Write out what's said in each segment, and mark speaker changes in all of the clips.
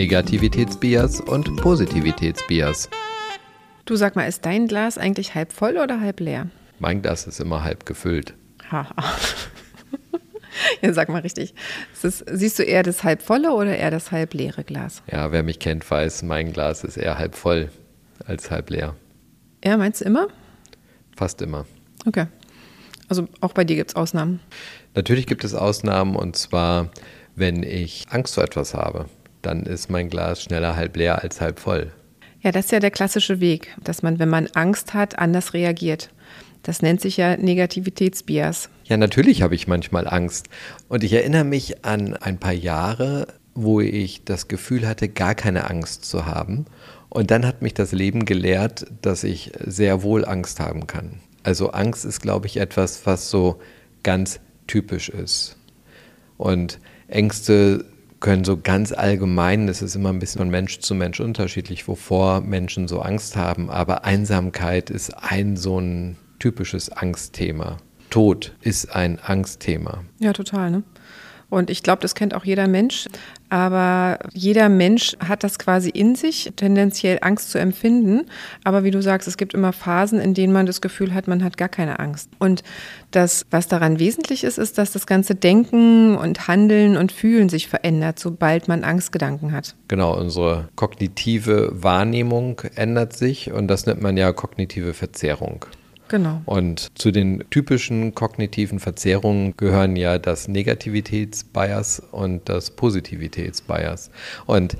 Speaker 1: Negativitätsbias und Positivitätsbias.
Speaker 2: Du sag mal, ist dein Glas eigentlich halb voll oder halb leer?
Speaker 1: Mein Glas ist immer halb gefüllt.
Speaker 2: Haha. ja, sag mal richtig. Ist, siehst du eher das halb volle oder eher das halb leere Glas?
Speaker 1: Ja, wer mich kennt, weiß, mein Glas ist eher halb voll als halb leer.
Speaker 2: Ja, meinst du immer?
Speaker 1: Fast immer.
Speaker 2: Okay. Also auch bei dir gibt es Ausnahmen.
Speaker 1: Natürlich gibt es Ausnahmen und zwar, wenn ich Angst vor etwas habe, dann ist mein Glas schneller halb leer als halb voll.
Speaker 2: Ja, das ist ja der klassische Weg, dass man, wenn man Angst hat, anders reagiert. Das nennt sich ja Negativitätsbias.
Speaker 1: Ja, natürlich habe ich manchmal Angst. Und ich erinnere mich an ein paar Jahre, wo ich das Gefühl hatte, gar keine Angst zu haben. Und dann hat mich das Leben gelehrt, dass ich sehr wohl Angst haben kann. Also Angst ist, glaube ich, etwas, was so ganz typisch ist. Und Ängste können so ganz allgemein, das ist immer ein bisschen von Mensch zu Mensch unterschiedlich, wovor Menschen so Angst haben, aber Einsamkeit ist ein so ein typisches Angstthema. Tod ist ein Angstthema.
Speaker 2: Ja, total. Ne? Und ich glaube, das kennt auch jeder Mensch. Aber jeder Mensch hat das quasi in sich, tendenziell Angst zu empfinden. Aber wie du sagst, es gibt immer Phasen, in denen man das Gefühl hat, man hat gar keine Angst. Und das, was daran wesentlich ist, ist, dass das ganze Denken und Handeln und Fühlen sich verändert, sobald man Angstgedanken hat.
Speaker 1: Genau, unsere kognitive Wahrnehmung ändert sich und das nennt man ja kognitive Verzerrung.
Speaker 2: Genau.
Speaker 1: Und zu den typischen kognitiven Verzerrungen gehören ja das Negativitätsbias und das Positivitätsbias. Und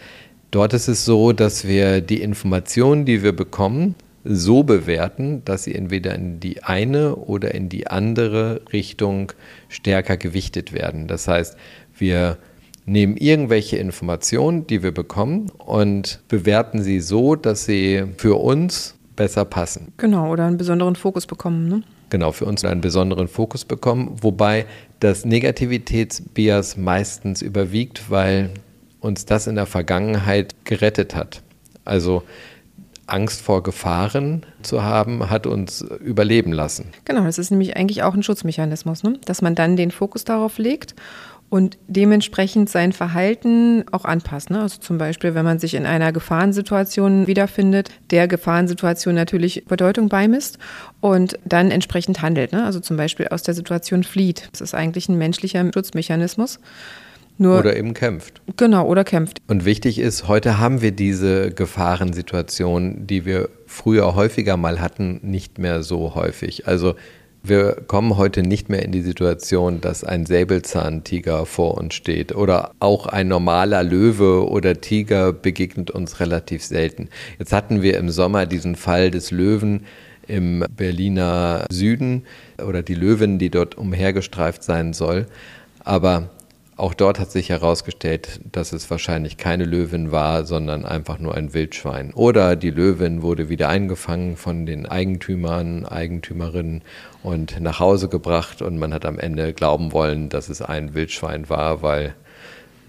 Speaker 1: dort ist es so, dass wir die Informationen, die wir bekommen, so bewerten, dass sie entweder in die eine oder in die andere Richtung stärker gewichtet werden. Das heißt, wir nehmen irgendwelche Informationen, die wir bekommen und bewerten sie so, dass sie für uns besser passen.
Speaker 2: Genau, oder einen besonderen Fokus bekommen. Ne?
Speaker 1: Genau, für uns einen besonderen Fokus bekommen, wobei das Negativitätsbias meistens überwiegt, weil uns das in der Vergangenheit gerettet hat. Also Angst vor Gefahren zu haben, hat uns überleben lassen.
Speaker 2: Genau, das ist nämlich eigentlich auch ein Schutzmechanismus, ne? dass man dann den Fokus darauf legt und dementsprechend sein Verhalten auch anpasst. Ne? Also zum Beispiel, wenn man sich in einer Gefahrensituation wiederfindet, der Gefahrensituation natürlich Bedeutung beimisst und dann entsprechend handelt. Ne? Also zum Beispiel aus der Situation flieht. Das ist eigentlich ein menschlicher Schutzmechanismus.
Speaker 1: Nur, oder eben kämpft.
Speaker 2: Genau, oder kämpft.
Speaker 1: Und wichtig ist, heute haben wir diese Gefahrensituation, die wir früher häufiger mal hatten, nicht mehr so häufig. Also wir kommen heute nicht mehr in die Situation, dass ein Säbelzahntiger vor uns steht oder auch ein normaler Löwe oder Tiger begegnet uns relativ selten. Jetzt hatten wir im Sommer diesen Fall des Löwen im Berliner Süden oder die Löwin, die dort umhergestreift sein soll. Aber auch dort hat sich herausgestellt, dass es wahrscheinlich keine Löwin war, sondern einfach nur ein Wildschwein. Oder die Löwin wurde wieder eingefangen von den Eigentümern, Eigentümerinnen und nach Hause gebracht und man hat am Ende glauben wollen, dass es ein Wildschwein war, weil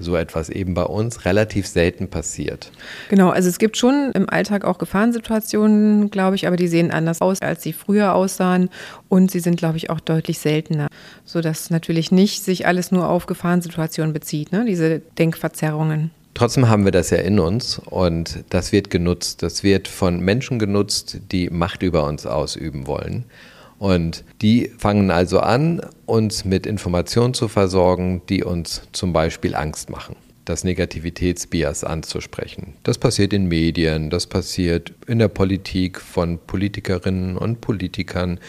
Speaker 1: so etwas eben bei uns relativ selten passiert.
Speaker 2: Genau, also es gibt schon im Alltag auch Gefahrensituationen, glaube ich, aber die sehen anders aus, als sie früher aussahen und sie sind, glaube ich, auch deutlich seltener, sodass natürlich nicht sich alles nur auf Gefahrensituationen bezieht, ne? diese Denkverzerrungen.
Speaker 1: Trotzdem haben wir das ja in uns und das wird genutzt. Das wird von Menschen genutzt, die Macht über uns ausüben wollen. Und die fangen also an, uns mit Informationen zu versorgen, die uns zum Beispiel Angst machen das Negativitätsbias anzusprechen. Das passiert in Medien, das passiert in der Politik von Politikerinnen und Politikern,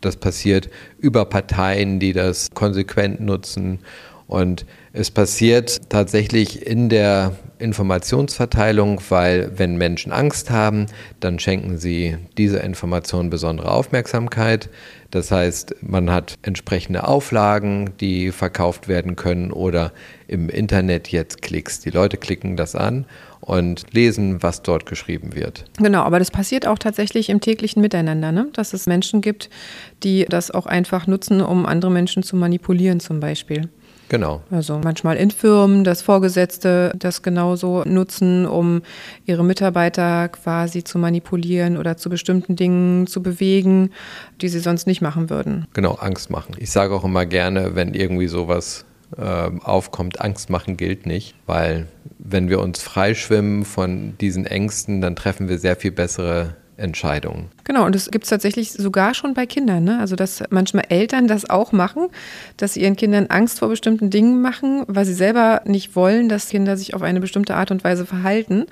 Speaker 1: das passiert über Parteien, die das konsequent nutzen und es passiert tatsächlich in der Informationsverteilung, weil wenn Menschen Angst haben, dann schenken sie dieser Information besondere Aufmerksamkeit. Das heißt, man hat entsprechende Auflagen, die verkauft werden können oder im Internet jetzt Klicks. Die Leute klicken das an und lesen, was dort geschrieben wird.
Speaker 2: Genau, aber das passiert auch tatsächlich im täglichen Miteinander, ne? dass es Menschen gibt, die das auch einfach nutzen, um andere Menschen zu manipulieren zum Beispiel.
Speaker 1: Genau.
Speaker 2: Also manchmal in Firmen, dass Vorgesetzte das genauso nutzen, um ihre Mitarbeiter quasi zu manipulieren oder zu bestimmten Dingen zu bewegen, die sie sonst nicht machen würden.
Speaker 1: Genau, Angst machen. Ich sage auch immer gerne, wenn irgendwie sowas äh, aufkommt, Angst machen gilt nicht, weil wenn wir uns freischwimmen von diesen Ängsten, dann treffen wir sehr viel bessere Entscheidungen.
Speaker 2: Genau, und das gibt es tatsächlich sogar schon bei Kindern. Ne? Also, dass manchmal Eltern das auch machen, dass sie ihren Kindern Angst vor bestimmten Dingen machen, weil sie selber nicht wollen, dass Kinder sich auf eine bestimmte Art und Weise verhalten.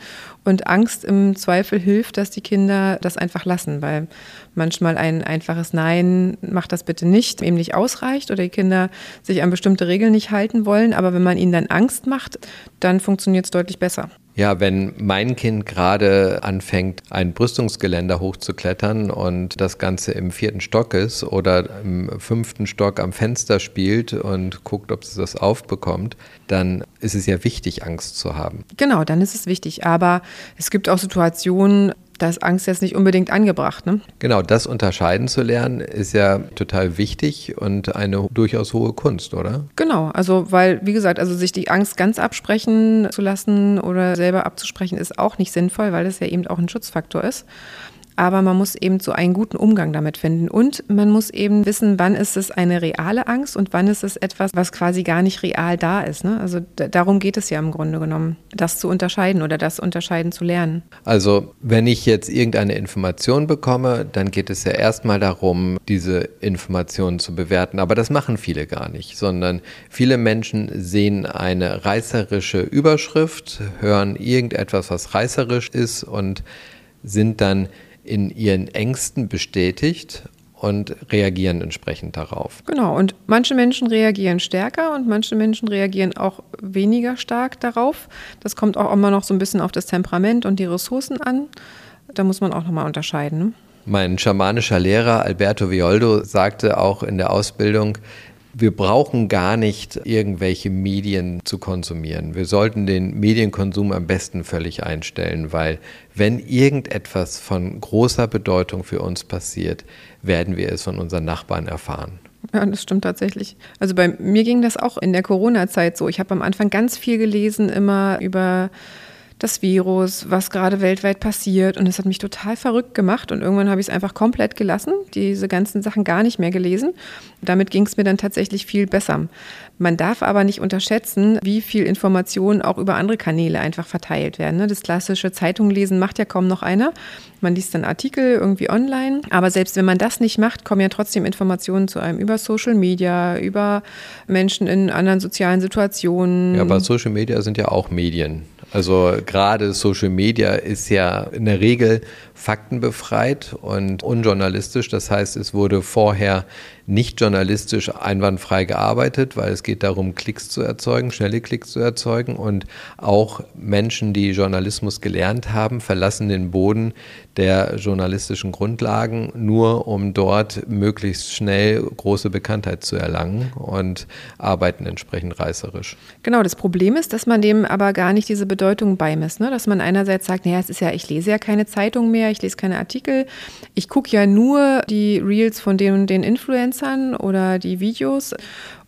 Speaker 2: Und Angst im Zweifel hilft, dass die Kinder das einfach lassen, weil manchmal ein einfaches Nein, mach das bitte nicht, eben nicht ausreicht oder die Kinder sich an bestimmte Regeln nicht halten wollen. Aber wenn man ihnen dann Angst macht, dann funktioniert es deutlich besser.
Speaker 1: Ja, wenn mein Kind gerade anfängt, ein Brüstungsgeländer hochzuklettern und das Ganze im vierten Stock ist oder im fünften Stock am Fenster spielt und guckt, ob es das aufbekommt, dann ist es ja wichtig, Angst zu haben.
Speaker 2: Genau, dann ist es wichtig. Aber es gibt auch Situationen, da ist Angst jetzt nicht unbedingt angebracht. Ne?
Speaker 1: Genau, das unterscheiden zu lernen, ist ja total wichtig und eine durchaus hohe Kunst, oder?
Speaker 2: Genau, also weil, wie gesagt, also sich die Angst ganz absprechen zu lassen oder selber abzusprechen, ist auch nicht sinnvoll, weil das ja eben auch ein Schutzfaktor ist aber man muss eben so einen guten Umgang damit finden. Und man muss eben wissen, wann ist es eine reale Angst und wann ist es etwas, was quasi gar nicht real da ist. Ne? Also darum geht es ja im Grunde genommen, das zu unterscheiden oder das unterscheiden zu lernen.
Speaker 1: Also wenn ich jetzt irgendeine Information bekomme, dann geht es ja erstmal darum, diese Information zu bewerten. Aber das machen viele gar nicht, sondern viele Menschen sehen eine reißerische Überschrift, hören irgendetwas, was reißerisch ist und sind dann in ihren Ängsten bestätigt und reagieren entsprechend darauf.
Speaker 2: Genau, und manche Menschen reagieren stärker und manche Menschen reagieren auch weniger stark darauf. Das kommt auch immer noch so ein bisschen auf das Temperament und die Ressourcen an. Da muss man auch nochmal unterscheiden. Ne?
Speaker 1: Mein schamanischer Lehrer Alberto Violdo sagte auch in der Ausbildung, wir brauchen gar nicht irgendwelche Medien zu konsumieren. Wir sollten den Medienkonsum am besten völlig einstellen, weil wenn irgendetwas von großer Bedeutung für uns passiert, werden wir es von unseren Nachbarn erfahren.
Speaker 2: Ja, das stimmt tatsächlich. Also bei mir ging das auch in der Corona-Zeit so. Ich habe am Anfang ganz viel gelesen, immer über das Virus, was gerade weltweit passiert. Und es hat mich total verrückt gemacht. Und irgendwann habe ich es einfach komplett gelassen, diese ganzen Sachen gar nicht mehr gelesen. Damit ging es mir dann tatsächlich viel besser. Man darf aber nicht unterschätzen, wie viel Informationen auch über andere Kanäle einfach verteilt werden. Ne? Das klassische Zeitunglesen macht ja kaum noch einer. Man liest dann Artikel irgendwie online. Aber selbst wenn man das nicht macht, kommen ja trotzdem Informationen zu einem über Social Media, über Menschen in anderen sozialen Situationen.
Speaker 1: Ja, aber Social Media sind ja auch Medien. Also gerade Social Media ist ja in der Regel faktenbefreit und unjournalistisch. Das heißt, es wurde vorher nicht journalistisch einwandfrei gearbeitet, weil es geht darum, Klicks zu erzeugen, schnelle Klicks zu erzeugen. Und auch Menschen, die Journalismus gelernt haben, verlassen den Boden der journalistischen Grundlagen nur, um dort möglichst schnell große Bekanntheit zu erlangen und arbeiten entsprechend reißerisch.
Speaker 2: Genau, das Problem ist, dass man dem aber gar nicht diese Bedeutung beimisst. Ne? Dass man einerseits sagt, naja, es ist ja, ich lese ja keine Zeitung mehr, ich lese keine Artikel, ich gucke ja nur die Reels von den den Influencern oder die Videos.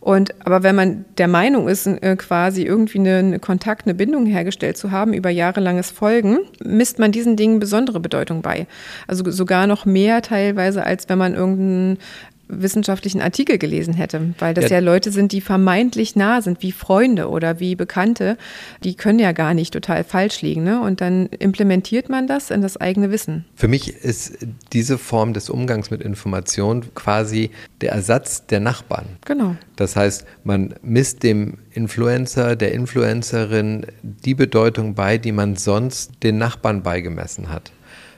Speaker 2: Und aber wenn man der Meinung ist, äh, quasi irgendwie einen Kontakt, eine Bindung hergestellt zu haben über jahrelanges Folgen, misst man diesen Dingen besondere Bedeutung bei. Also sogar noch mehr teilweise, als wenn man irgendeinen wissenschaftlichen Artikel gelesen hätte, weil das ja. ja. Leute sind, die vermeintlich nah sind, wie Freunde oder wie Bekannte, die können ja gar nicht total falsch liegen. Ne? Und dann implementiert man das in das eigene Wissen.
Speaker 1: Für mich ist diese Form des Umgangs mit Informationen quasi der Ersatz der Nachbarn.
Speaker 2: Genau.
Speaker 1: Das heißt, man misst dem Influencer, der Influencerin die Bedeutung bei, die man sonst den Nachbarn beigemessen hat.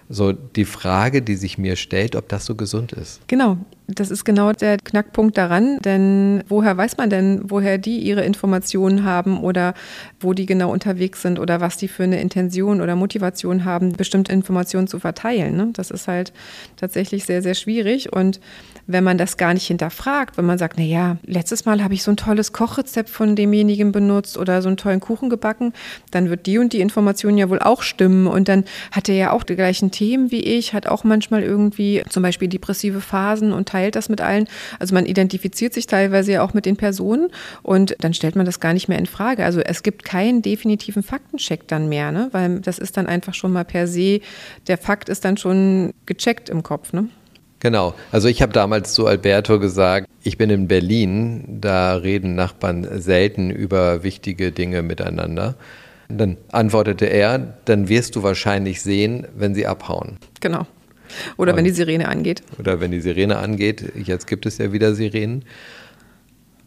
Speaker 1: So die Frage, die sich mir stellt, ob das so gesund ist.
Speaker 2: Genau. Das ist genau der Knackpunkt daran, denn woher weiß man denn, woher die ihre Informationen haben oder wo die genau unterwegs sind oder was die für eine Intention oder Motivation haben, bestimmte Informationen zu verteilen. Ne? Das ist halt tatsächlich sehr, sehr schwierig und wenn man das gar nicht hinterfragt, wenn man sagt, na ja, letztes Mal habe ich so ein tolles Kochrezept von demjenigen benutzt oder so einen tollen Kuchen gebacken, dann wird die und die Information ja wohl auch stimmen und dann hat er ja auch die gleichen Themen wie ich, hat auch manchmal irgendwie zum Beispiel depressive Phasen und teilt das mit allen. Also man identifiziert sich teilweise ja auch mit den Personen und dann stellt man das gar nicht mehr in Frage. Also es gibt keinen definitiven Faktencheck dann mehr, ne? weil das ist dann einfach schon mal per se, der Fakt ist dann schon gecheckt im Kopf. Ne?
Speaker 1: Genau. Also ich habe damals zu Alberto gesagt, ich bin in Berlin, da reden Nachbarn selten über wichtige Dinge miteinander. Dann antwortete er, dann wirst du wahrscheinlich sehen, wenn sie abhauen.
Speaker 2: Genau. Oder Und, wenn die Sirene angeht.
Speaker 1: Oder wenn die Sirene angeht. Jetzt gibt es ja wieder Sirenen.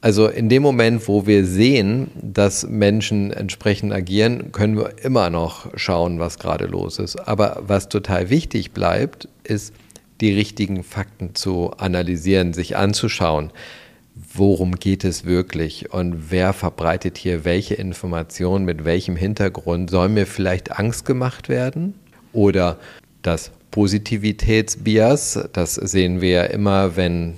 Speaker 1: Also in dem Moment, wo wir sehen, dass Menschen entsprechend agieren, können wir immer noch schauen, was gerade los ist. Aber was total wichtig bleibt, ist, die richtigen Fakten zu analysieren, sich anzuschauen. Worum geht es wirklich und wer verbreitet hier welche Informationen mit welchem Hintergrund? Soll mir vielleicht Angst gemacht werden? Oder das Positivitätsbias, das sehen wir ja immer, wenn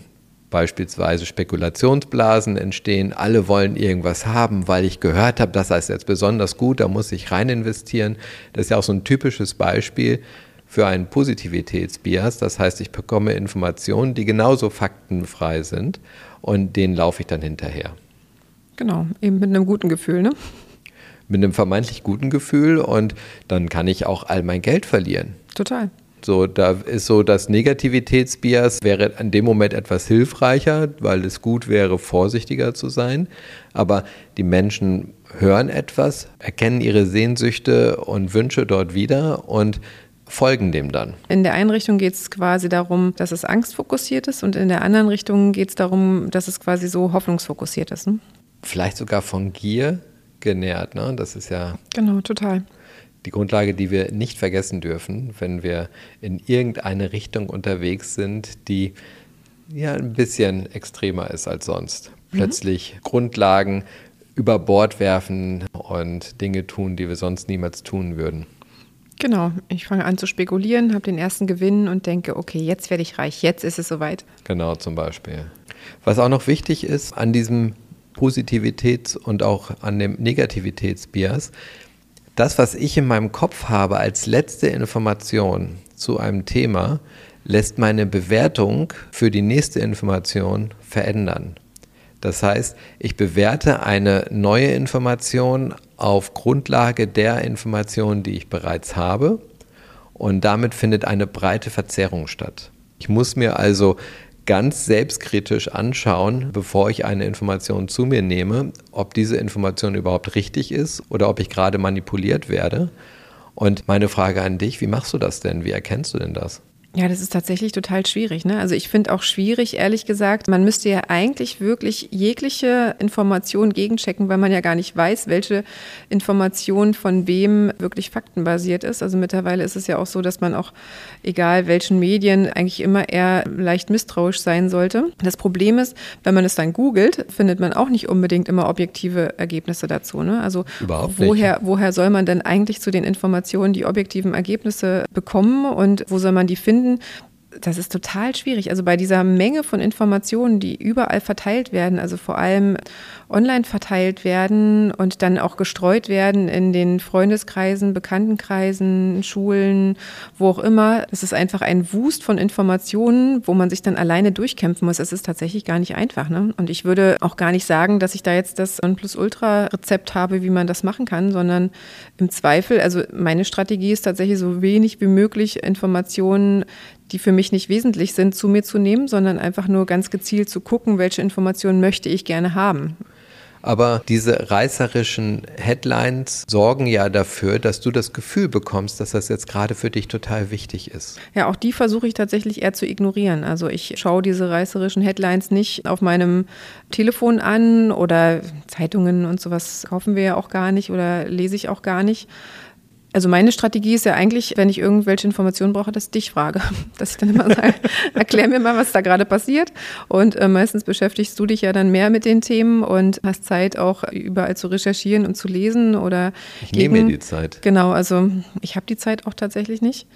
Speaker 1: beispielsweise Spekulationsblasen entstehen. Alle wollen irgendwas haben, weil ich gehört habe, das heißt jetzt besonders gut, da muss ich rein investieren. Das ist ja auch so ein typisches Beispiel für einen Positivitätsbias. Das heißt, ich bekomme Informationen, die genauso faktenfrei sind und denen laufe ich dann hinterher.
Speaker 2: Genau, eben mit einem guten Gefühl, ne?
Speaker 1: Mit einem vermeintlich guten Gefühl und dann kann ich auch all mein Geld verlieren.
Speaker 2: Total.
Speaker 1: So, da ist so das Negativitätsbias wäre in dem Moment etwas hilfreicher, weil es gut wäre, vorsichtiger zu sein. Aber die Menschen hören etwas, erkennen ihre Sehnsüchte und Wünsche dort wieder und folgen dem dann.
Speaker 2: In der einen Richtung geht es quasi darum, dass es angstfokussiert ist und in der anderen Richtung geht es darum, dass es quasi so hoffnungsfokussiert ist. Ne?
Speaker 1: Vielleicht sogar von Gier genährt. Ne? Das ist ja.
Speaker 2: Genau, total.
Speaker 1: Die Grundlage, die wir nicht vergessen dürfen, wenn wir in irgendeine Richtung unterwegs sind, die ja ein bisschen extremer ist als sonst. Mhm. Plötzlich mhm. Grundlagen über Bord werfen und Dinge tun, die wir sonst niemals tun würden.
Speaker 2: Genau, ich fange an zu spekulieren, habe den ersten Gewinn und denke, okay, jetzt werde ich reich, jetzt ist es soweit.
Speaker 1: Genau, zum Beispiel. Was auch noch wichtig ist an diesem Positivitäts- und auch an dem Negativitätsbias, das, was ich in meinem Kopf habe als letzte Information zu einem Thema, lässt meine Bewertung für die nächste Information verändern. Das heißt, ich bewerte eine neue Information auf Grundlage der Informationen, die ich bereits habe und damit findet eine breite Verzerrung statt. Ich muss mir also ganz selbstkritisch anschauen, bevor ich eine Information zu mir nehme, ob diese Information überhaupt richtig ist oder ob ich gerade manipuliert werde. Und meine Frage an dich, wie machst du das denn? Wie erkennst du denn das?
Speaker 2: Ja, das ist tatsächlich total schwierig. Ne? Also ich finde auch schwierig, ehrlich gesagt, man müsste ja eigentlich wirklich jegliche Information gegenchecken, weil man ja gar nicht weiß, welche Information von wem wirklich faktenbasiert ist. Also mittlerweile ist es ja auch so, dass man auch, egal welchen Medien, eigentlich immer eher leicht misstrauisch sein sollte. Das Problem ist, wenn man es dann googelt, findet man auch nicht unbedingt immer objektive Ergebnisse dazu. Ne? Also
Speaker 1: Überhaupt
Speaker 2: woher, woher soll man denn eigentlich zu den Informationen die objektiven Ergebnisse bekommen und wo soll man die finden? Finden, das ist total schwierig. Also bei dieser Menge von Informationen, die überall verteilt werden, also vor allem online verteilt werden und dann auch gestreut werden in den Freundeskreisen, Bekanntenkreisen, Schulen, wo auch immer. Das ist einfach ein Wust von Informationen, wo man sich dann alleine durchkämpfen muss. Es ist tatsächlich gar nicht einfach. Ne? Und ich würde auch gar nicht sagen, dass ich da jetzt das Nonplusultra-Rezept habe, wie man das machen kann, sondern im Zweifel, also meine Strategie ist tatsächlich so wenig wie möglich Informationen die für mich nicht wesentlich sind, zu mir zu nehmen, sondern einfach nur ganz gezielt zu gucken, welche Informationen möchte ich gerne haben.
Speaker 1: Aber diese reißerischen Headlines sorgen ja dafür, dass du das Gefühl bekommst, dass das jetzt gerade für dich total wichtig ist.
Speaker 2: Ja, auch die versuche ich tatsächlich eher zu ignorieren. Also ich schaue diese reißerischen Headlines nicht auf meinem Telefon an oder Zeitungen und sowas kaufen wir ja auch gar nicht oder lese ich auch gar nicht Also meine Strategie ist ja eigentlich, wenn ich irgendwelche Informationen brauche, dass ich dich frage. Dass ich dann immer sage, erklär mir mal, was da gerade passiert. Und äh, meistens beschäftigst du dich ja dann mehr mit den Themen und hast Zeit auch überall zu recherchieren und zu lesen oder.
Speaker 1: Ich nehme mir die Zeit.
Speaker 2: Genau, also ich habe die Zeit auch tatsächlich nicht.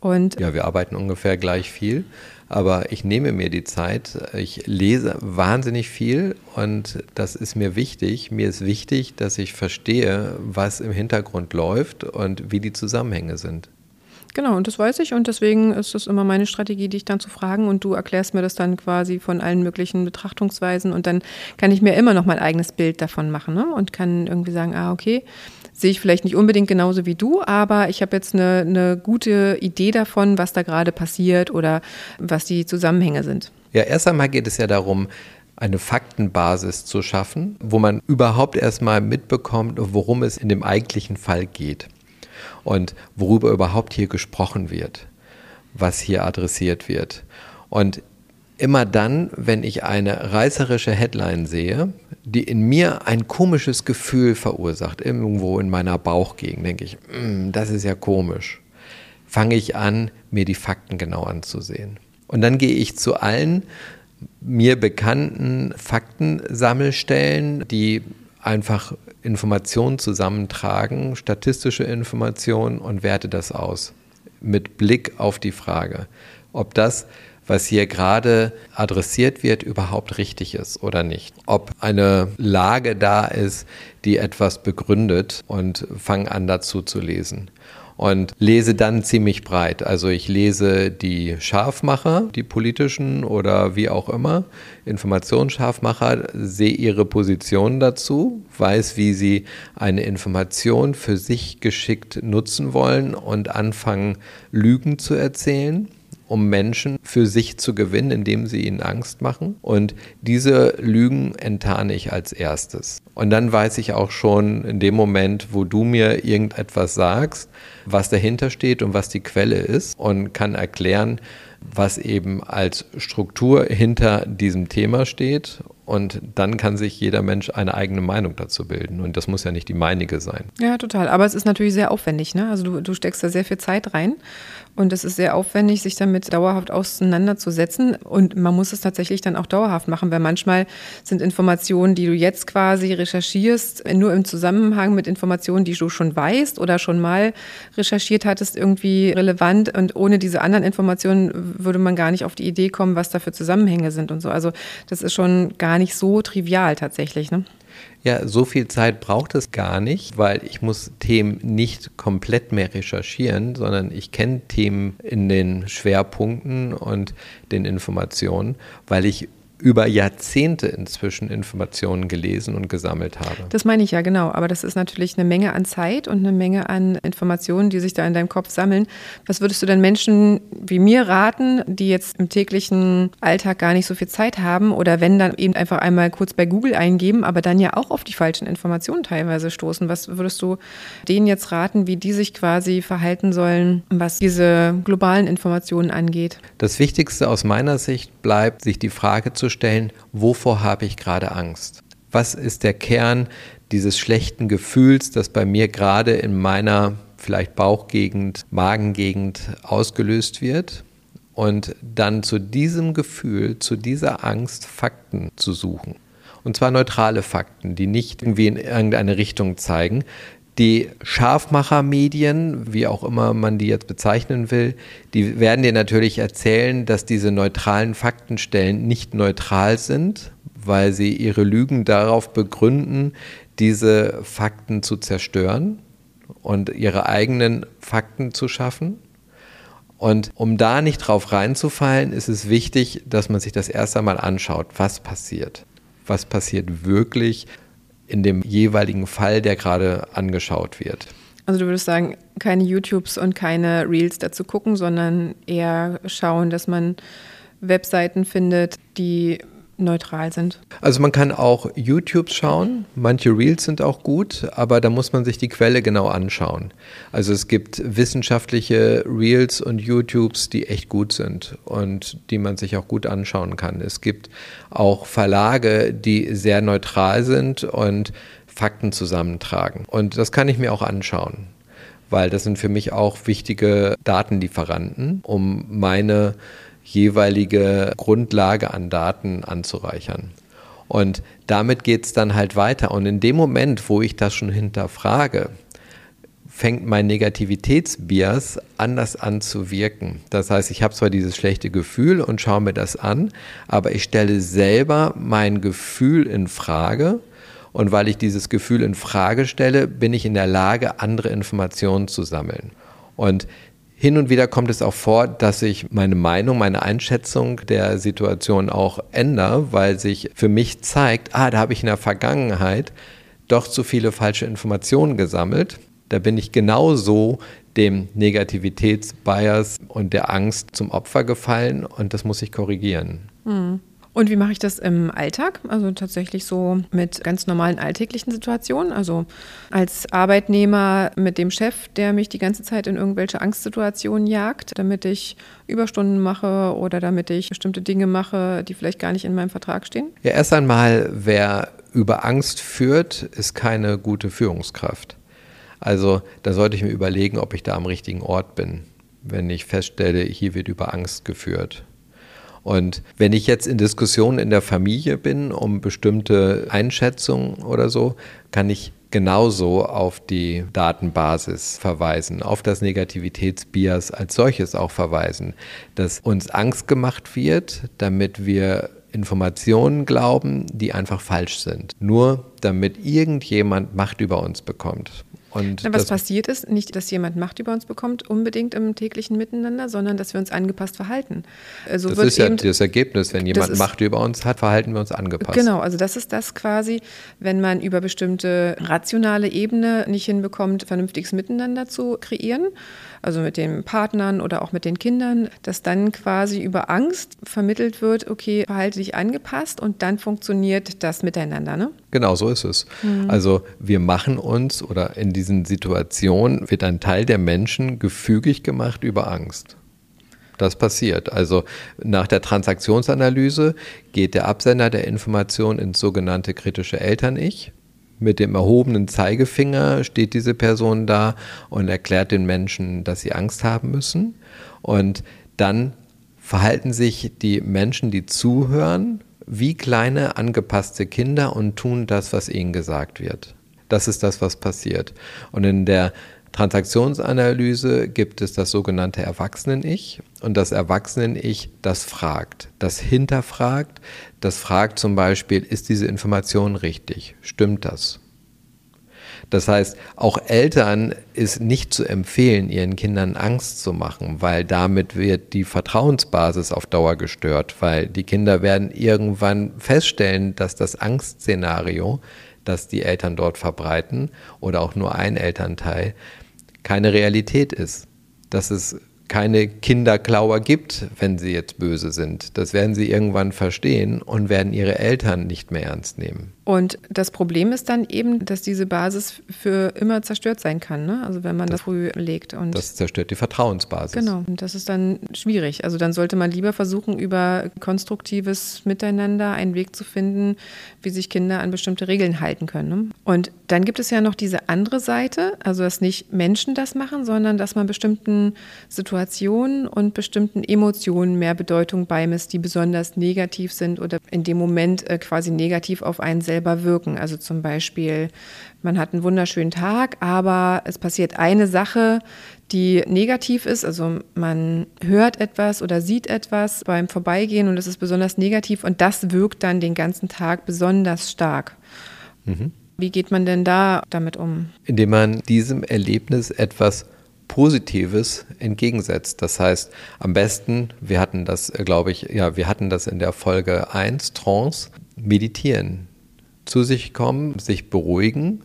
Speaker 2: Und
Speaker 1: ja, wir arbeiten ungefähr gleich viel, aber ich nehme mir die Zeit. Ich lese wahnsinnig viel und das ist mir wichtig. Mir ist wichtig, dass ich verstehe, was im Hintergrund läuft und wie die Zusammenhänge sind.
Speaker 2: Genau, und das weiß ich und deswegen ist es immer meine Strategie, dich dann zu fragen und du erklärst mir das dann quasi von allen möglichen Betrachtungsweisen und dann kann ich mir immer noch mein eigenes Bild davon machen ne? und kann irgendwie sagen, ah, okay, sehe ich vielleicht nicht unbedingt genauso wie du, aber ich habe jetzt eine, eine gute Idee davon, was da gerade passiert oder was die Zusammenhänge sind.
Speaker 1: Ja, erst einmal geht es ja darum, eine Faktenbasis zu schaffen, wo man überhaupt erstmal mitbekommt, worum es in dem eigentlichen Fall geht und worüber überhaupt hier gesprochen wird, was hier adressiert wird. Und immer dann, wenn ich eine reißerische Headline sehe, die in mir ein komisches Gefühl verursacht, irgendwo in meiner Bauchgegend, denke ich, mm, das ist ja komisch, fange ich an, mir die Fakten genau anzusehen. Und dann gehe ich zu allen mir bekannten Faktensammelstellen, die einfach Informationen zusammentragen, statistische Informationen und werte das aus mit Blick auf die Frage, ob das was hier gerade adressiert wird, überhaupt richtig ist oder nicht. Ob eine Lage da ist, die etwas begründet und fange an dazu zu lesen und lese dann ziemlich breit. Also ich lese die Scharfmacher, die politischen oder wie auch immer, Informationsscharfmacher, sehe ihre Position dazu, weiß, wie sie eine Information für sich geschickt nutzen wollen und anfangen, Lügen zu erzählen um Menschen für sich zu gewinnen, indem sie ihnen Angst machen. Und diese Lügen enttarne ich als erstes. Und dann weiß ich auch schon in dem Moment, wo du mir irgendetwas sagst, was dahinter steht und was die Quelle ist und kann erklären, was eben als Struktur hinter diesem Thema steht. Und dann kann sich jeder Mensch eine eigene Meinung dazu bilden. Und das muss ja nicht die meinige sein.
Speaker 2: Ja, total. Aber es ist natürlich sehr aufwendig. Ne? Also du, du steckst da sehr viel Zeit rein. Und es ist sehr aufwendig, sich damit dauerhaft auseinanderzusetzen. Und man muss es tatsächlich dann auch dauerhaft machen, weil manchmal sind Informationen, die du jetzt quasi recherchierst, nur im Zusammenhang mit Informationen, die du schon weißt oder schon mal recherchiert hattest, irgendwie relevant. Und ohne diese anderen Informationen würde man gar nicht auf die Idee kommen, was da für Zusammenhänge sind und so. Also das ist schon gar nicht so trivial tatsächlich. Ne?
Speaker 1: Ja, so viel Zeit braucht es gar nicht, weil ich muss Themen nicht komplett mehr recherchieren, sondern ich kenne Themen in den Schwerpunkten und den Informationen, weil ich über Jahrzehnte inzwischen Informationen gelesen und gesammelt habe.
Speaker 2: Das meine ich ja, genau. Aber das ist natürlich eine Menge an Zeit und eine Menge an Informationen, die sich da in deinem Kopf sammeln. Was würdest du denn Menschen wie mir raten, die jetzt im täglichen Alltag gar nicht so viel Zeit haben oder wenn dann eben einfach einmal kurz bei Google eingeben, aber dann ja auch auf die falschen Informationen teilweise stoßen? Was würdest du denen jetzt raten, wie die sich quasi verhalten sollen, was diese globalen Informationen angeht?
Speaker 1: Das Wichtigste aus meiner Sicht bleibt, sich die Frage zu stellen, wovor habe ich gerade Angst? Was ist der Kern dieses schlechten Gefühls, das bei mir gerade in meiner vielleicht Bauchgegend, Magengegend ausgelöst wird? Und dann zu diesem Gefühl, zu dieser Angst Fakten zu suchen. Und zwar neutrale Fakten, die nicht irgendwie in irgendeine Richtung zeigen, die Scharfmachermedien, wie auch immer man die jetzt bezeichnen will, die werden dir natürlich erzählen, dass diese neutralen Faktenstellen nicht neutral sind, weil sie ihre Lügen darauf begründen, diese Fakten zu zerstören und ihre eigenen Fakten zu schaffen. Und um da nicht drauf reinzufallen, ist es wichtig, dass man sich das erst einmal anschaut, was passiert. Was passiert wirklich? In dem jeweiligen Fall, der gerade angeschaut wird.
Speaker 2: Also du würdest sagen, keine YouTubes und keine Reels dazu gucken, sondern eher schauen, dass man Webseiten findet, die neutral sind.
Speaker 1: Also man kann auch YouTube schauen, manche Reels sind auch gut, aber da muss man sich die Quelle genau anschauen. Also es gibt wissenschaftliche Reels und YouTubes, die echt gut sind und die man sich auch gut anschauen kann. Es gibt auch Verlage, die sehr neutral sind und Fakten zusammentragen. Und das kann ich mir auch anschauen weil das sind für mich auch wichtige Datenlieferanten, um meine jeweilige Grundlage an Daten anzureichern. Und damit geht es dann halt weiter. Und in dem Moment, wo ich das schon hinterfrage, fängt mein Negativitätsbias anders an zu wirken. Das heißt, ich habe zwar dieses schlechte Gefühl und schaue mir das an, aber ich stelle selber mein Gefühl in Frage. Und weil ich dieses Gefühl in Frage stelle, bin ich in der Lage, andere Informationen zu sammeln. Und hin und wieder kommt es auch vor, dass ich meine Meinung, meine Einschätzung der Situation auch ändere, weil sich für mich zeigt, ah, da habe ich in der Vergangenheit doch zu viele falsche Informationen gesammelt. Da bin ich genauso dem Negativitätsbias und der Angst zum Opfer gefallen und das muss ich korrigieren.
Speaker 2: Mhm. Und wie mache ich das im Alltag? Also tatsächlich so mit ganz normalen alltäglichen Situationen. Also als Arbeitnehmer mit dem Chef, der mich die ganze Zeit in irgendwelche Angstsituationen jagt, damit ich Überstunden mache oder damit ich bestimmte Dinge mache, die vielleicht gar nicht in meinem Vertrag stehen?
Speaker 1: Ja, erst einmal, wer über Angst führt, ist keine gute Führungskraft. Also da sollte ich mir überlegen, ob ich da am richtigen Ort bin, wenn ich feststelle, hier wird über Angst geführt. Und wenn ich jetzt in Diskussionen in der Familie bin um bestimmte Einschätzungen oder so, kann ich genauso auf die Datenbasis verweisen, auf das Negativitätsbias als solches auch verweisen, dass uns Angst gemacht wird, damit wir Informationen glauben, die einfach falsch sind. Nur damit irgendjemand Macht über uns bekommt.
Speaker 2: Und Na, was passiert ist, nicht, dass jemand Macht über uns bekommt, unbedingt im täglichen Miteinander, sondern dass wir uns angepasst verhalten.
Speaker 1: Also das ist ja das Ergebnis. Wenn jemand ist, Macht über uns hat, verhalten wir uns angepasst.
Speaker 2: Genau, also das ist das quasi, wenn man über bestimmte rationale Ebene nicht hinbekommt, vernünftiges Miteinander zu kreieren also mit den Partnern oder auch mit den Kindern, dass dann quasi über Angst vermittelt wird, okay, verhalte dich angepasst und dann funktioniert das miteinander. Ne?
Speaker 1: Genau, so ist es. Mhm. Also wir machen uns oder in diesen Situationen wird ein Teil der Menschen gefügig gemacht über Angst. Das passiert. Also nach der Transaktionsanalyse geht der Absender der Information ins sogenannte kritische Eltern-Ich mit dem erhobenen Zeigefinger steht diese Person da und erklärt den Menschen, dass sie Angst haben müssen. Und dann verhalten sich die Menschen, die zuhören, wie kleine angepasste Kinder und tun das, was ihnen gesagt wird. Das ist das, was passiert. Und in der Transaktionsanalyse gibt es das sogenannte Erwachsenen-Ich und das Erwachsenen-Ich, das fragt, das hinterfragt, das fragt zum Beispiel, ist diese Information richtig? Stimmt das? Das heißt, auch Eltern ist nicht zu empfehlen, ihren Kindern Angst zu machen, weil damit wird die Vertrauensbasis auf Dauer gestört, weil die Kinder werden irgendwann feststellen, dass das Angstszenario, das die Eltern dort verbreiten oder auch nur ein Elternteil, keine Realität ist. Dass es keine Kinderklauer gibt, wenn sie jetzt böse sind. Das werden sie irgendwann verstehen und werden ihre Eltern nicht mehr ernst nehmen.
Speaker 2: Und das Problem ist dann eben, dass diese Basis für immer zerstört sein kann, ne? also wenn man das, das früh legt.
Speaker 1: Und das zerstört die Vertrauensbasis.
Speaker 2: Genau, und das ist dann schwierig. Also dann sollte man lieber versuchen, über konstruktives Miteinander einen Weg zu finden, wie sich Kinder an bestimmte Regeln halten können. Ne? Und dann gibt es ja noch diese andere Seite, also dass nicht Menschen das machen, sondern dass man bestimmten Situationen und bestimmten Emotionen mehr Bedeutung beimisst, die besonders negativ sind oder in dem Moment äh, quasi negativ auf einen selbst selber wirken. Also zum Beispiel, man hat einen wunderschönen Tag, aber es passiert eine Sache, die negativ ist. Also man hört etwas oder sieht etwas beim Vorbeigehen und es ist besonders negativ und das wirkt dann den ganzen Tag besonders stark. Mhm. Wie geht man denn da damit um?
Speaker 1: Indem man diesem Erlebnis etwas Positives entgegensetzt. Das heißt, am besten, wir hatten das, äh, glaube ich, ja, wir hatten das in der Folge 1, Trance, meditieren zu sich kommen, sich beruhigen,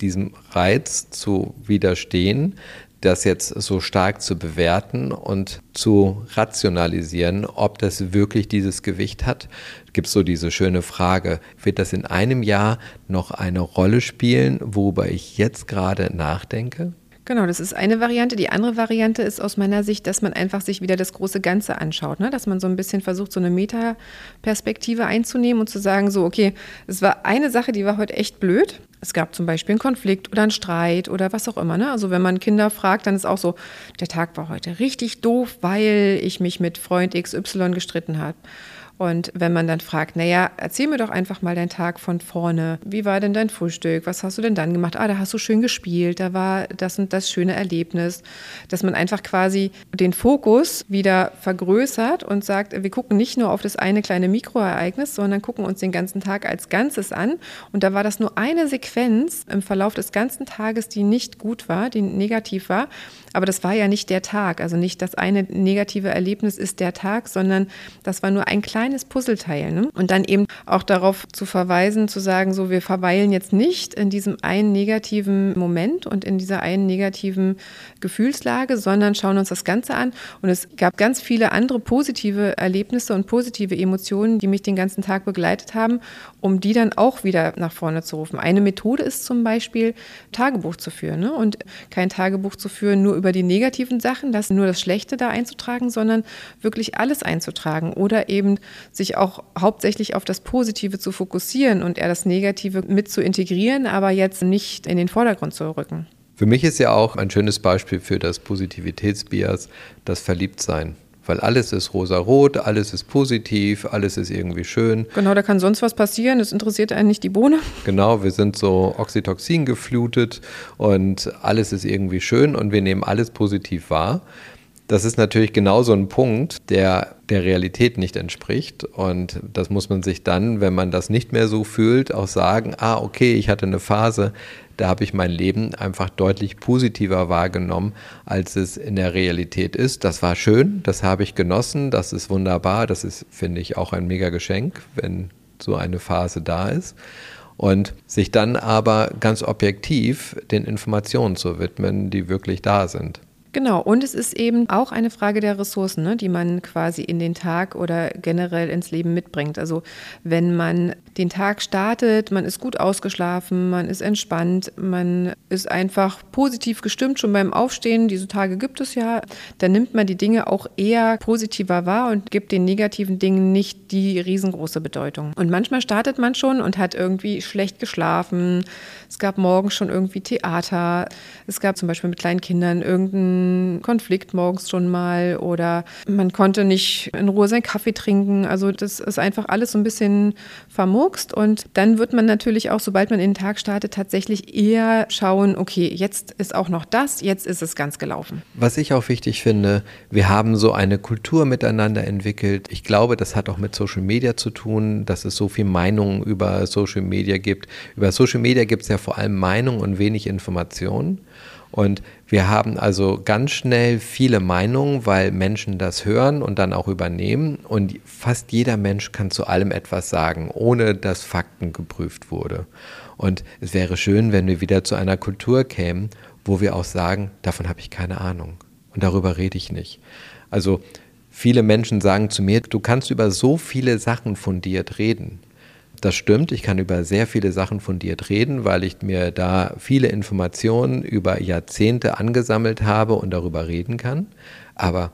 Speaker 1: diesem Reiz zu widerstehen, das jetzt so stark zu bewerten und zu rationalisieren, ob das wirklich dieses Gewicht hat. Gibt es so diese schöne Frage, wird das in einem Jahr noch eine Rolle spielen, worüber ich jetzt gerade nachdenke?
Speaker 2: Genau, das ist eine Variante. Die andere Variante ist aus meiner Sicht, dass man einfach sich wieder das große Ganze anschaut, ne? dass man so ein bisschen versucht, so eine Metaperspektive einzunehmen und zu sagen, so, okay, es war eine Sache, die war heute echt blöd, es gab zum Beispiel einen Konflikt oder einen Streit oder was auch immer. Ne? Also wenn man Kinder fragt, dann ist auch so, der Tag war heute richtig doof, weil ich mich mit Freund XY gestritten habe. Und wenn man dann fragt, naja, erzähl mir doch einfach mal deinen Tag von vorne. Wie war denn dein Frühstück? Was hast du denn dann gemacht? Ah, da hast du schön gespielt, da war das und das schöne Erlebnis. Dass man einfach quasi den Fokus wieder vergrößert und sagt, wir gucken nicht nur auf das eine kleine Mikroereignis, sondern gucken uns den ganzen Tag als Ganzes an. Und da war das nur eine Sequenz im Verlauf des ganzen Tages, die nicht gut war, die negativ war. Aber das war ja nicht der Tag. Also nicht das eine negative Erlebnis ist der Tag, sondern das war nur ein kleines Puzzleteil. Ne? Und dann eben auch darauf zu verweisen, zu sagen, so, wir verweilen jetzt nicht in diesem einen negativen Moment und in dieser einen negativen Gefühlslage, sondern schauen uns das Ganze an. Und es gab ganz viele andere positive Erlebnisse und positive Emotionen, die mich den ganzen Tag begleitet haben, um die dann auch wieder nach vorne zu rufen. Eine Methode ist zum Beispiel, Tagebuch zu führen. Ne? Und kein Tagebuch zu führen nur über die negativen Sachen, das nur das Schlechte da einzutragen, sondern wirklich alles einzutragen oder eben sich auch hauptsächlich auf das Positive zu fokussieren und eher das Negative mit zu integrieren, aber jetzt nicht in den Vordergrund zu rücken.
Speaker 1: Für mich ist ja auch ein schönes Beispiel für das Positivitätsbias das Verliebtsein weil alles ist rosarot, alles ist positiv, alles ist irgendwie schön.
Speaker 2: Genau, da kann sonst was passieren, es interessiert einen nicht die Bohne.
Speaker 1: Genau, wir sind so Oxytocin geflutet und alles ist irgendwie schön und wir nehmen alles positiv wahr. Das ist natürlich genau so ein Punkt, der der Realität nicht entspricht. Und das muss man sich dann, wenn man das nicht mehr so fühlt, auch sagen, ah, okay, ich hatte eine Phase, da habe ich mein Leben einfach deutlich positiver wahrgenommen, als es in der Realität ist. Das war schön, das habe ich genossen, das ist wunderbar, das ist, finde ich, auch ein mega Geschenk, wenn so eine Phase da ist. Und sich dann aber ganz objektiv den Informationen zu widmen, die wirklich da sind.
Speaker 2: Genau, und es ist eben auch eine Frage der Ressourcen, ne, die man quasi in den Tag oder generell ins Leben mitbringt. Also wenn man den Tag startet, man ist gut ausgeschlafen, man ist entspannt, man ist einfach positiv gestimmt schon beim Aufstehen, diese Tage gibt es ja, dann nimmt man die Dinge auch eher positiver wahr und gibt den negativen Dingen nicht die riesengroße Bedeutung. Und manchmal startet man schon und hat irgendwie schlecht geschlafen, es gab morgens schon irgendwie Theater, es gab zum Beispiel mit kleinen Kindern irgendein Konflikt morgens schon mal oder man konnte nicht in Ruhe seinen Kaffee trinken. Also das ist einfach alles so ein bisschen vermurkst und dann wird man natürlich auch, sobald man in den Tag startet, tatsächlich eher schauen, okay, jetzt ist auch noch das, jetzt ist es ganz gelaufen.
Speaker 1: Was ich auch wichtig finde, wir haben so eine Kultur miteinander entwickelt. Ich glaube, das hat auch mit Social Media zu tun, dass es so viel Meinungen über Social Media gibt. Über Social Media gibt es ja vor allem Meinungen und wenig Informationen. Und wir haben also ganz schnell viele Meinungen, weil Menschen das hören und dann auch übernehmen. Und fast jeder Mensch kann zu allem etwas sagen, ohne dass Fakten geprüft wurde. Und es wäre schön, wenn wir wieder zu einer Kultur kämen, wo wir auch sagen, davon habe ich keine Ahnung. Und darüber rede ich nicht. Also viele Menschen sagen zu mir, du kannst über so viele Sachen fundiert reden. Das stimmt, ich kann über sehr viele Sachen fundiert reden, weil ich mir da viele Informationen über Jahrzehnte angesammelt habe und darüber reden kann. Aber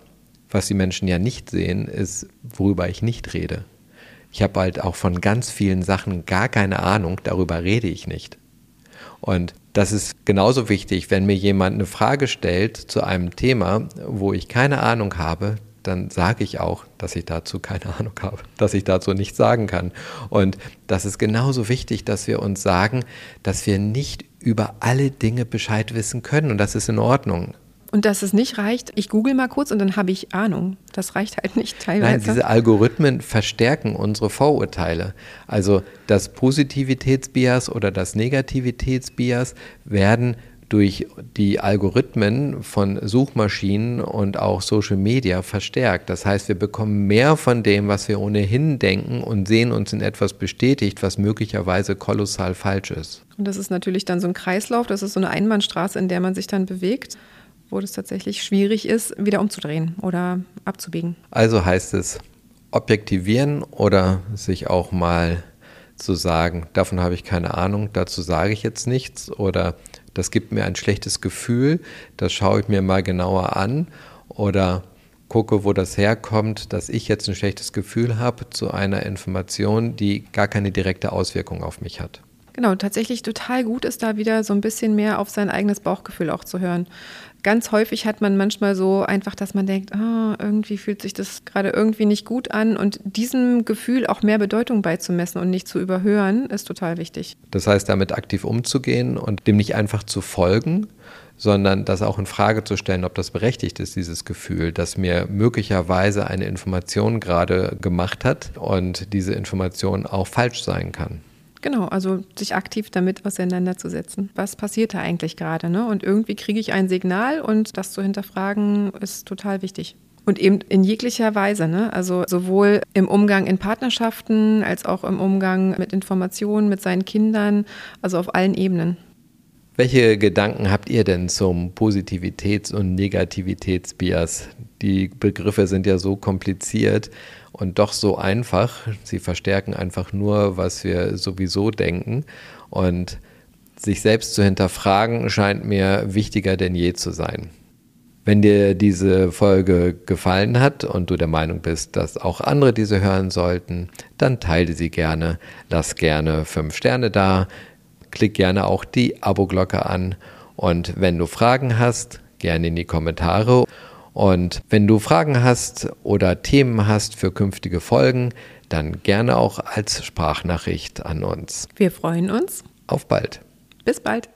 Speaker 1: was die Menschen ja nicht sehen, ist, worüber ich nicht rede. Ich habe halt auch von ganz vielen Sachen gar keine Ahnung, darüber rede ich nicht. Und das ist genauso wichtig, wenn mir jemand eine Frage stellt zu einem Thema, wo ich keine Ahnung habe, dann sage ich auch, dass ich dazu keine Ahnung habe, dass ich dazu nichts sagen kann. Und das ist genauso wichtig, dass wir uns sagen, dass wir nicht über alle Dinge Bescheid wissen können. Und das ist in Ordnung.
Speaker 2: Und dass es nicht reicht, ich google mal kurz und dann habe ich Ahnung. Das reicht halt nicht teilweise.
Speaker 1: Nein, diese Algorithmen verstärken unsere Vorurteile. Also das Positivitätsbias oder das Negativitätsbias werden durch die Algorithmen von Suchmaschinen und auch Social Media verstärkt. Das heißt, wir bekommen mehr von dem, was wir ohnehin denken und sehen uns in etwas bestätigt, was möglicherweise kolossal falsch ist.
Speaker 2: Und das ist natürlich dann so ein Kreislauf, das ist so eine Einbahnstraße, in der man sich dann bewegt, wo es tatsächlich schwierig ist, wieder umzudrehen oder abzubiegen.
Speaker 1: Also heißt es objektivieren oder sich auch mal zu sagen, davon habe ich keine Ahnung, dazu sage ich jetzt nichts oder das gibt mir ein schlechtes Gefühl, das schaue ich mir mal genauer an oder gucke, wo das herkommt, dass ich jetzt ein schlechtes Gefühl habe zu einer Information, die gar keine direkte Auswirkung auf mich hat.
Speaker 2: Genau, tatsächlich total gut ist da wieder so ein bisschen mehr auf sein eigenes Bauchgefühl auch zu hören. Ganz häufig hat man manchmal so einfach, dass man denkt, oh, irgendwie fühlt sich das gerade irgendwie nicht gut an und diesem Gefühl auch mehr Bedeutung beizumessen und nicht zu überhören, ist total wichtig.
Speaker 1: Das heißt, damit aktiv umzugehen und dem nicht einfach zu folgen, sondern das auch in Frage zu stellen, ob das berechtigt ist, dieses Gefühl, dass mir möglicherweise eine Information gerade gemacht hat und diese Information auch falsch sein kann.
Speaker 2: Genau, also sich aktiv damit auseinanderzusetzen. Was passiert da eigentlich gerade? Ne? Und irgendwie kriege ich ein Signal und das zu hinterfragen ist total wichtig. Und eben in jeglicher Weise, ne? also sowohl im Umgang in Partnerschaften als auch im Umgang mit Informationen, mit seinen Kindern, also auf allen Ebenen.
Speaker 1: Welche Gedanken habt ihr denn zum Positivitäts- und Negativitätsbias? Die Begriffe sind ja so kompliziert und doch so einfach. Sie verstärken einfach nur, was wir sowieso denken. Und sich selbst zu hinterfragen scheint mir wichtiger denn je zu sein. Wenn dir diese Folge gefallen hat und du der Meinung bist, dass auch andere diese hören sollten, dann teile sie gerne, lass gerne fünf Sterne da, klick gerne auch die Abo-Glocke an und wenn du Fragen hast, gerne in die Kommentare. Und wenn du Fragen hast oder Themen hast für künftige Folgen, dann gerne auch als Sprachnachricht an uns.
Speaker 2: Wir freuen uns.
Speaker 1: Auf bald.
Speaker 2: Bis bald.